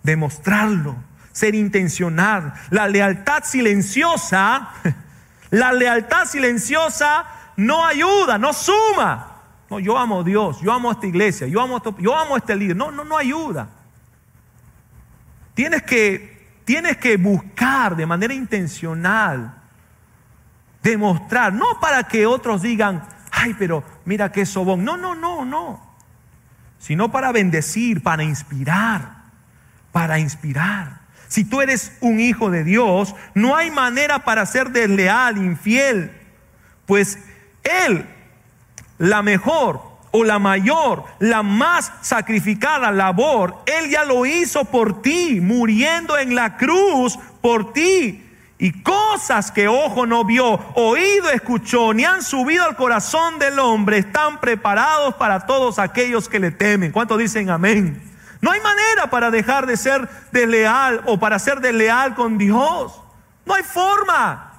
demostrarlo, ser intencional. La lealtad silenciosa, la lealtad silenciosa no ayuda, no suma. No, yo amo a Dios, yo amo a esta iglesia, yo amo yo amo a este líder. No, no, no ayuda. Tienes que, tienes que buscar de manera intencional, demostrar, no para que otros digan, ay, pero mira qué sobón. No, no, no, no. Sino para bendecir, para inspirar, para inspirar. Si tú eres un hijo de Dios, no hay manera para ser desleal, infiel, pues Él, la mejor o la mayor, la más sacrificada labor, Él ya lo hizo por ti, muriendo en la cruz por ti. Y cosas que ojo no vio, oído escuchó, ni han subido al corazón del hombre, están preparados para todos aquellos que le temen. ¿Cuántos dicen amén? No hay manera para dejar de ser desleal o para ser desleal con Dios. No hay forma.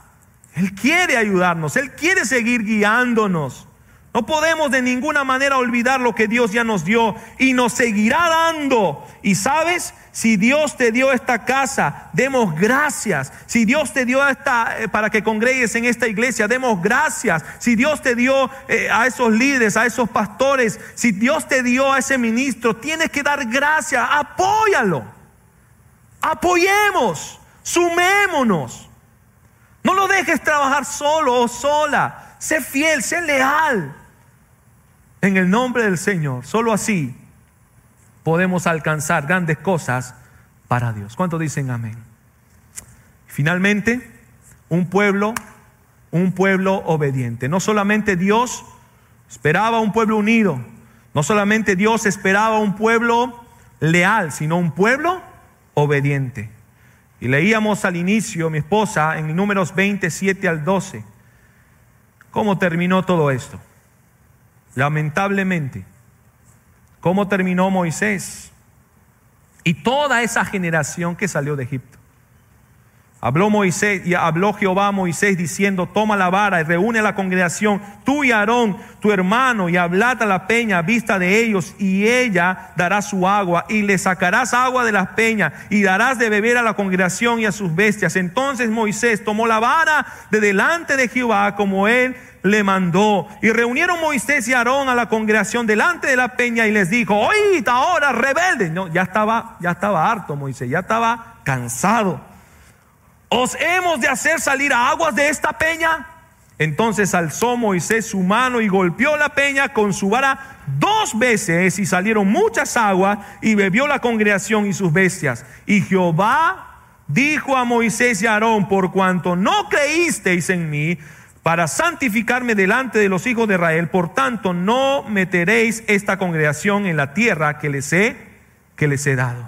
Él quiere ayudarnos, Él quiere seguir guiándonos. No podemos de ninguna manera olvidar lo que Dios ya nos dio y nos seguirá dando. Y sabes, si Dios te dio esta casa, demos gracias. Si Dios te dio esta eh, para que congregues en esta iglesia, demos gracias. Si Dios te dio eh, a esos líderes, a esos pastores, si Dios te dio a ese ministro, tienes que dar gracias. Apóyalo. Apoyemos. Sumémonos. No lo dejes trabajar solo o sola. Sé fiel, sé leal en el nombre del Señor. Solo así podemos alcanzar grandes cosas para Dios. ¿Cuántos dicen amén? Finalmente, un pueblo, un pueblo obediente. No solamente Dios esperaba un pueblo unido, no solamente Dios esperaba un pueblo leal, sino un pueblo obediente. Y leíamos al inicio, mi esposa, en números 27 al 12, cómo terminó todo esto. Lamentablemente, ¿cómo terminó Moisés? Y toda esa generación que salió de Egipto. Habló Moisés y habló Jehová a Moisés diciendo, toma la vara y reúne a la congregación, tú y Aarón, tu hermano, y hablad a la peña a vista de ellos, y ella dará su agua, y le sacarás agua de las peñas, y darás de beber a la congregación y a sus bestias. Entonces Moisés tomó la vara de delante de Jehová como él le mandó. Y reunieron Moisés y Aarón a la congregación delante de la peña y les dijo, oíd ahora rebelde. No, ya estaba, ya estaba harto Moisés, ya estaba cansado. ¿Os hemos de hacer salir aguas de esta peña? Entonces alzó Moisés su mano y golpeó la peña con su vara dos veces y salieron muchas aguas y bebió la congregación y sus bestias. Y Jehová dijo a Moisés y a Aarón, por cuanto no creísteis en mí para santificarme delante de los hijos de Israel, por tanto no meteréis esta congregación en la tierra que les he, que les he dado.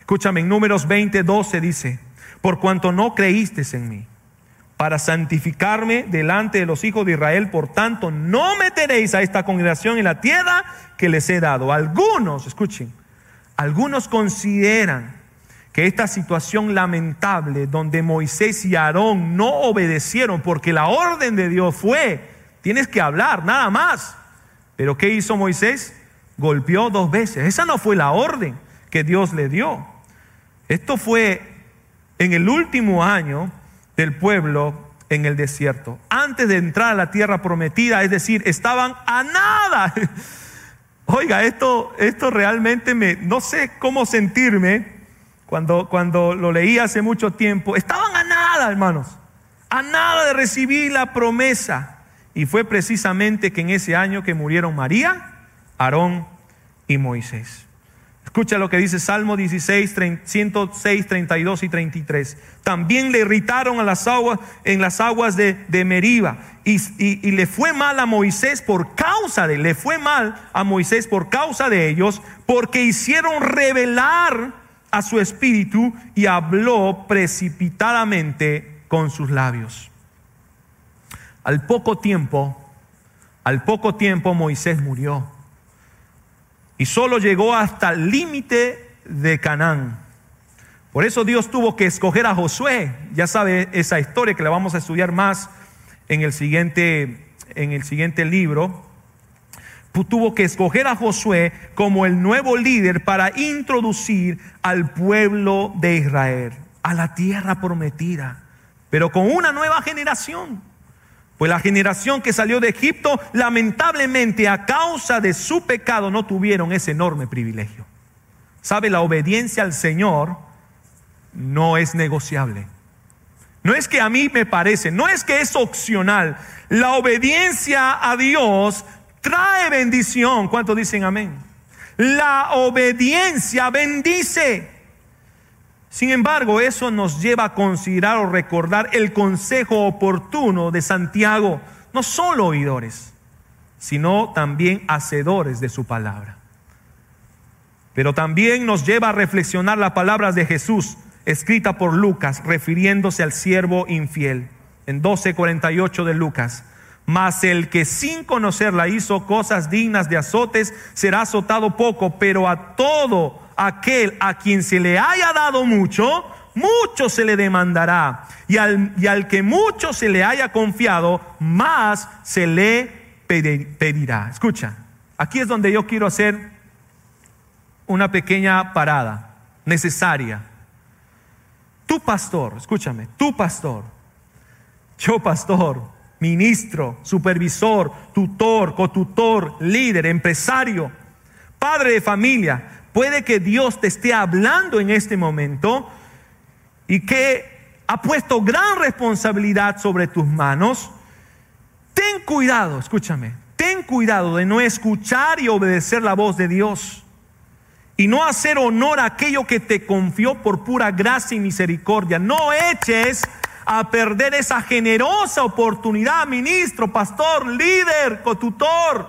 Escúchame, en números 20, 12 dice, por cuanto no creíste en mí, para santificarme delante de los hijos de Israel, por tanto, no meteréis a esta congregación en la tierra que les he dado. Algunos, escuchen, algunos consideran que esta situación lamentable donde Moisés y Aarón no obedecieron, porque la orden de Dios fue, tienes que hablar, nada más. Pero ¿qué hizo Moisés? Golpeó dos veces. Esa no fue la orden que Dios le dio. Esto fue en el último año del pueblo en el desierto, antes de entrar a la tierra prometida, es decir, estaban a nada. Oiga, esto, esto realmente me, no sé cómo sentirme cuando, cuando lo leí hace mucho tiempo. Estaban a nada, hermanos, a nada de recibir la promesa. Y fue precisamente que en ese año que murieron María, Aarón y Moisés. Escucha lo que dice Salmo 16, 106, 32 y 33. También le irritaron a las aguas, en las aguas de, Meriba. Y, y, le fue mal a Moisés por causa de, le fue mal a Moisés por causa de ellos, porque hicieron revelar a su espíritu y habló precipitadamente con sus labios. Al poco tiempo, al poco tiempo Moisés murió y solo llegó hasta el límite de Canaán. Por eso Dios tuvo que escoger a Josué. Ya sabe esa historia que la vamos a estudiar más en el siguiente, en el siguiente libro. Tuvo que escoger a Josué como el nuevo líder para introducir al pueblo de Israel a la tierra prometida, pero con una nueva generación. Pues la generación que salió de Egipto, lamentablemente a causa de su pecado, no tuvieron ese enorme privilegio. ¿Sabe? La obediencia al Señor no es negociable. No es que a mí me parece, no es que es opcional. La obediencia a Dios trae bendición. ¿Cuántos dicen amén? La obediencia bendice. Sin embargo, eso nos lleva a considerar o recordar el consejo oportuno de Santiago, no solo oidores, sino también hacedores de su palabra. Pero también nos lleva a reflexionar las palabras de Jesús, escrita por Lucas, refiriéndose al siervo infiel, en 12:48 de Lucas. Mas el que sin conocerla hizo cosas dignas de azotes será azotado poco, pero a todo aquel a quien se le haya dado mucho, mucho se le demandará. Y al, y al que mucho se le haya confiado, más se le pedirá. Escucha, aquí es donde yo quiero hacer una pequeña parada necesaria. Tu pastor, escúchame, tu pastor, yo pastor, ministro, supervisor, tutor, cotutor, líder, empresario, padre de familia, Puede que Dios te esté hablando en este momento y que ha puesto gran responsabilidad sobre tus manos. Ten cuidado, escúchame, ten cuidado de no escuchar y obedecer la voz de Dios y no hacer honor a aquello que te confió por pura gracia y misericordia. No eches a perder esa generosa oportunidad, ministro, pastor, líder, cotutor,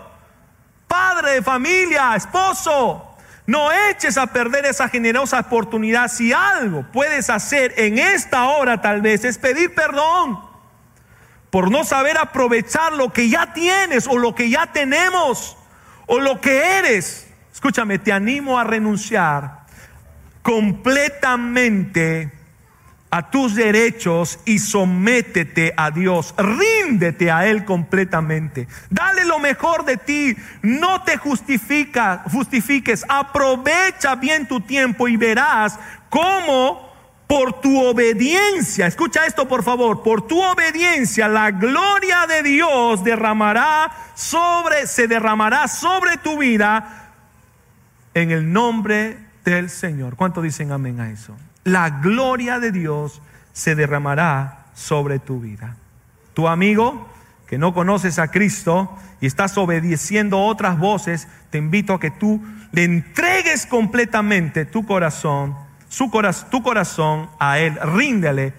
padre de familia, esposo. No eches a perder esa generosa oportunidad. Si algo puedes hacer en esta hora tal vez es pedir perdón por no saber aprovechar lo que ya tienes o lo que ya tenemos o lo que eres. Escúchame, te animo a renunciar completamente a tus derechos y sométete a Dios. Ríndete a Él completamente. Dale lo mejor de ti. No te justifica, justifiques. Aprovecha bien tu tiempo y verás cómo por tu obediencia, escucha esto por favor, por tu obediencia la gloria de Dios derramará sobre, se derramará sobre tu vida en el nombre del Señor. ¿Cuánto dicen amén a eso? La gloria de Dios se derramará sobre tu vida. Tu amigo que no conoces a Cristo y estás obedeciendo otras voces, te invito a que tú le entregues completamente tu corazón su tu corazón a Él, ríndele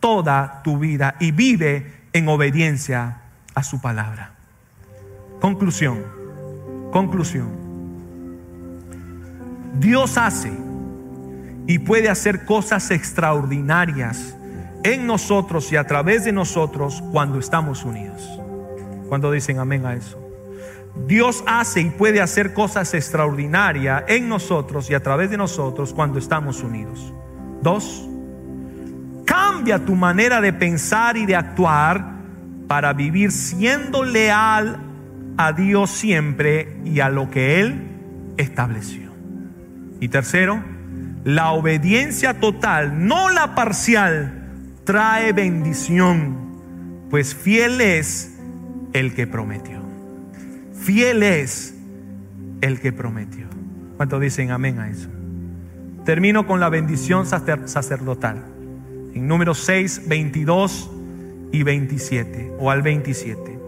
toda tu vida y vive en obediencia a su palabra. Conclusión, conclusión. Dios hace y puede hacer cosas extraordinarias en nosotros y a través de nosotros cuando estamos unidos. Cuando dicen amén a eso. Dios hace y puede hacer cosas extraordinarias en nosotros y a través de nosotros cuando estamos unidos. Dos, cambia tu manera de pensar y de actuar para vivir siendo leal a Dios siempre y a lo que Él estableció. Y tercero, la obediencia total, no la parcial, trae bendición, pues fiel es el que prometió fiel es el que prometió. ¿Cuántos dicen amén a eso? Termino con la bendición sacerdotal. En números 6, 22 y 27, o al 27.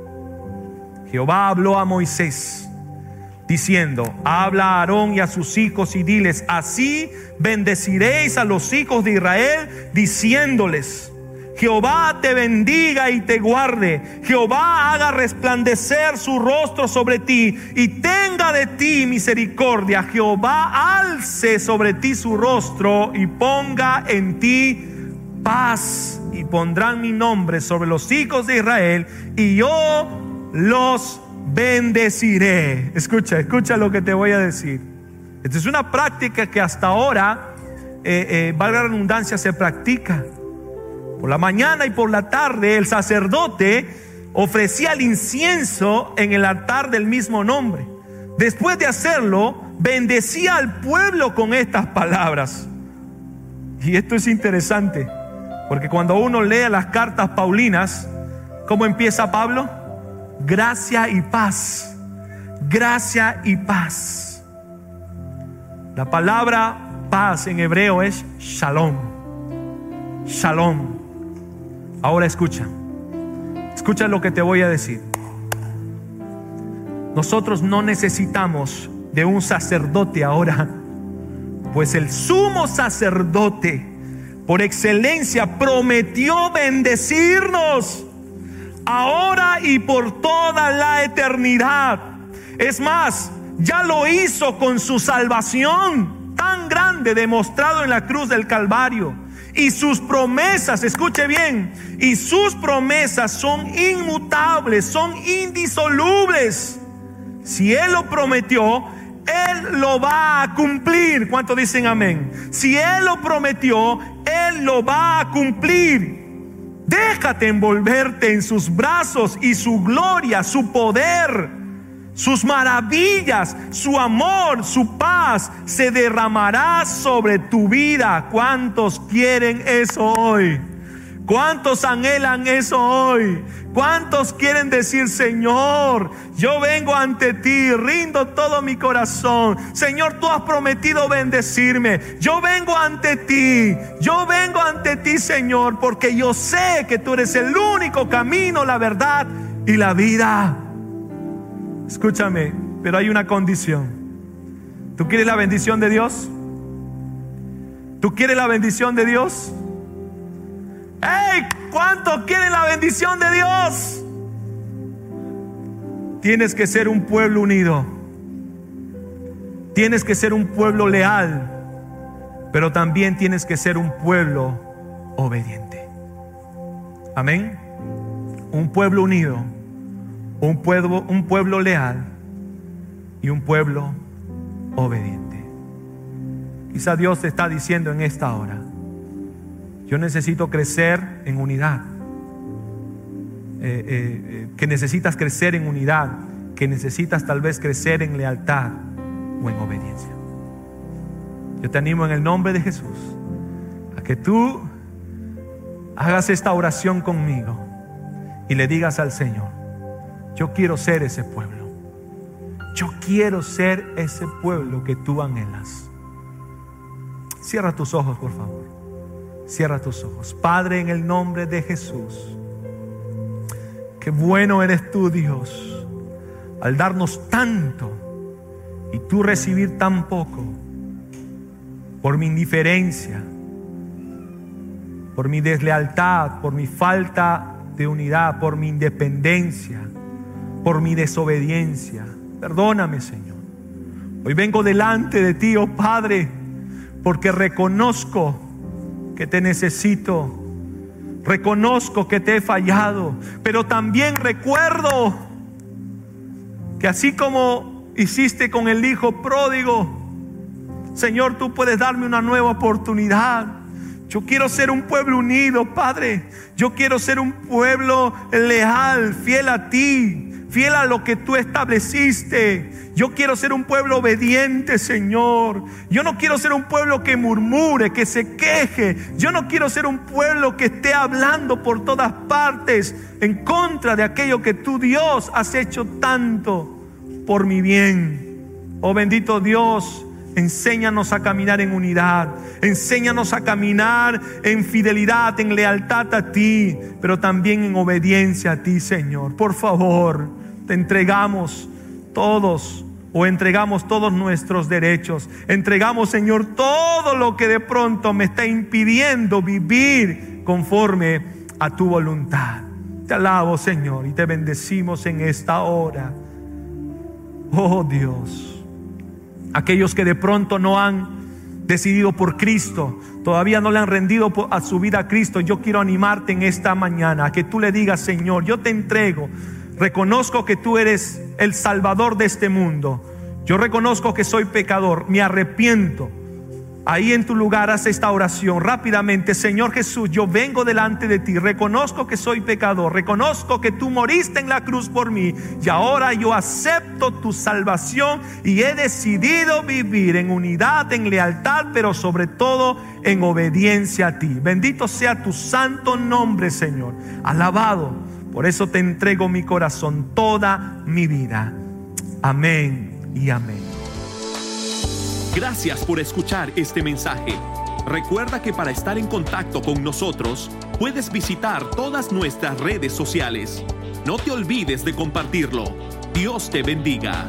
Jehová habló a Moisés diciendo, habla a Aarón y a sus hijos y diles, así bendeciréis a los hijos de Israel, diciéndoles, Jehová te bendiga y te guarde. Jehová haga resplandecer su rostro sobre ti y tenga de ti misericordia. Jehová alce sobre ti su rostro y ponga en ti paz. Y pondrán mi nombre sobre los hijos de Israel y yo los bendeciré. Escucha, escucha lo que te voy a decir. Esta es una práctica que hasta ahora, eh, eh, valga la redundancia, se practica. Por la mañana y por la tarde el sacerdote ofrecía el incienso en el altar del mismo nombre. Después de hacerlo, bendecía al pueblo con estas palabras. Y esto es interesante, porque cuando uno lee las cartas paulinas, ¿cómo empieza Pablo? Gracia y paz. Gracia y paz. La palabra paz en hebreo es shalom. Shalom. Ahora escucha, escucha lo que te voy a decir. Nosotros no necesitamos de un sacerdote ahora, pues el sumo sacerdote por excelencia prometió bendecirnos ahora y por toda la eternidad. Es más, ya lo hizo con su salvación tan grande demostrado en la cruz del Calvario. Y sus promesas, escuche bien, y sus promesas son inmutables, son indisolubles. Si Él lo prometió, Él lo va a cumplir. ¿Cuánto dicen amén? Si Él lo prometió, Él lo va a cumplir. Déjate envolverte en sus brazos y su gloria, su poder sus maravillas, su amor, su paz se derramará sobre tu vida. ¿Cuántos quieren eso hoy? ¿Cuántos anhelan eso hoy? ¿Cuántos quieren decir, Señor, yo vengo ante ti, rindo todo mi corazón? Señor, tú has prometido bendecirme. Yo vengo ante ti, yo vengo ante ti, Señor, porque yo sé que tú eres el único camino, la verdad y la vida. Escúchame, pero hay una condición. ¿Tú quieres la bendición de Dios? ¿Tú quieres la bendición de Dios? ¡Ey! ¿Cuántos quieren la bendición de Dios? Tienes que ser un pueblo unido. Tienes que ser un pueblo leal. Pero también tienes que ser un pueblo obediente. Amén. Un pueblo unido un pueblo, un pueblo leal y un pueblo obediente. Quizá Dios te está diciendo en esta hora, Yo necesito crecer en unidad. Eh, eh, eh, que necesitas crecer en unidad, que necesitas tal vez crecer en lealtad o en obediencia. Yo te animo en el nombre de Jesús a que tú hagas esta oración conmigo y le digas al Señor, yo quiero ser ese pueblo. Yo quiero ser ese pueblo que tú anhelas. Cierra tus ojos, por favor. Cierra tus ojos. Padre, en el nombre de Jesús. Qué bueno eres tú, Dios, al darnos tanto y tú recibir tan poco por mi indiferencia, por mi deslealtad, por mi falta de unidad, por mi independencia, por mi desobediencia. Perdóname, Señor. Hoy vengo delante de ti, oh Padre, porque reconozco que te necesito. Reconozco que te he fallado, pero también recuerdo que así como hiciste con el Hijo pródigo, Señor, tú puedes darme una nueva oportunidad. Yo quiero ser un pueblo unido, Padre. Yo quiero ser un pueblo leal, fiel a ti, fiel a lo que tú estableciste. Yo quiero ser un pueblo obediente, Señor. Yo no quiero ser un pueblo que murmure, que se queje. Yo no quiero ser un pueblo que esté hablando por todas partes en contra de aquello que tú, Dios, has hecho tanto por mi bien. Oh bendito Dios, Enséñanos a caminar en unidad. Enséñanos a caminar en fidelidad, en lealtad a ti, pero también en obediencia a ti, Señor. Por favor, te entregamos todos o entregamos todos nuestros derechos. Entregamos, Señor, todo lo que de pronto me está impidiendo vivir conforme a tu voluntad. Te alabo, Señor, y te bendecimos en esta hora. Oh Dios aquellos que de pronto no han decidido por Cristo, todavía no le han rendido a su vida a Cristo, yo quiero animarte en esta mañana a que tú le digas, Señor, yo te entrego, reconozco que tú eres el Salvador de este mundo, yo reconozco que soy pecador, me arrepiento Ahí en tu lugar haz esta oración rápidamente. Señor Jesús, yo vengo delante de ti. Reconozco que soy pecador. Reconozco que tú moriste en la cruz por mí. Y ahora yo acepto tu salvación y he decidido vivir en unidad, en lealtad, pero sobre todo en obediencia a ti. Bendito sea tu santo nombre, Señor. Alabado. Por eso te entrego mi corazón, toda mi vida. Amén y amén. Gracias por escuchar este mensaje. Recuerda que para estar en contacto con nosotros, puedes visitar todas nuestras redes sociales. No te olvides de compartirlo. Dios te bendiga.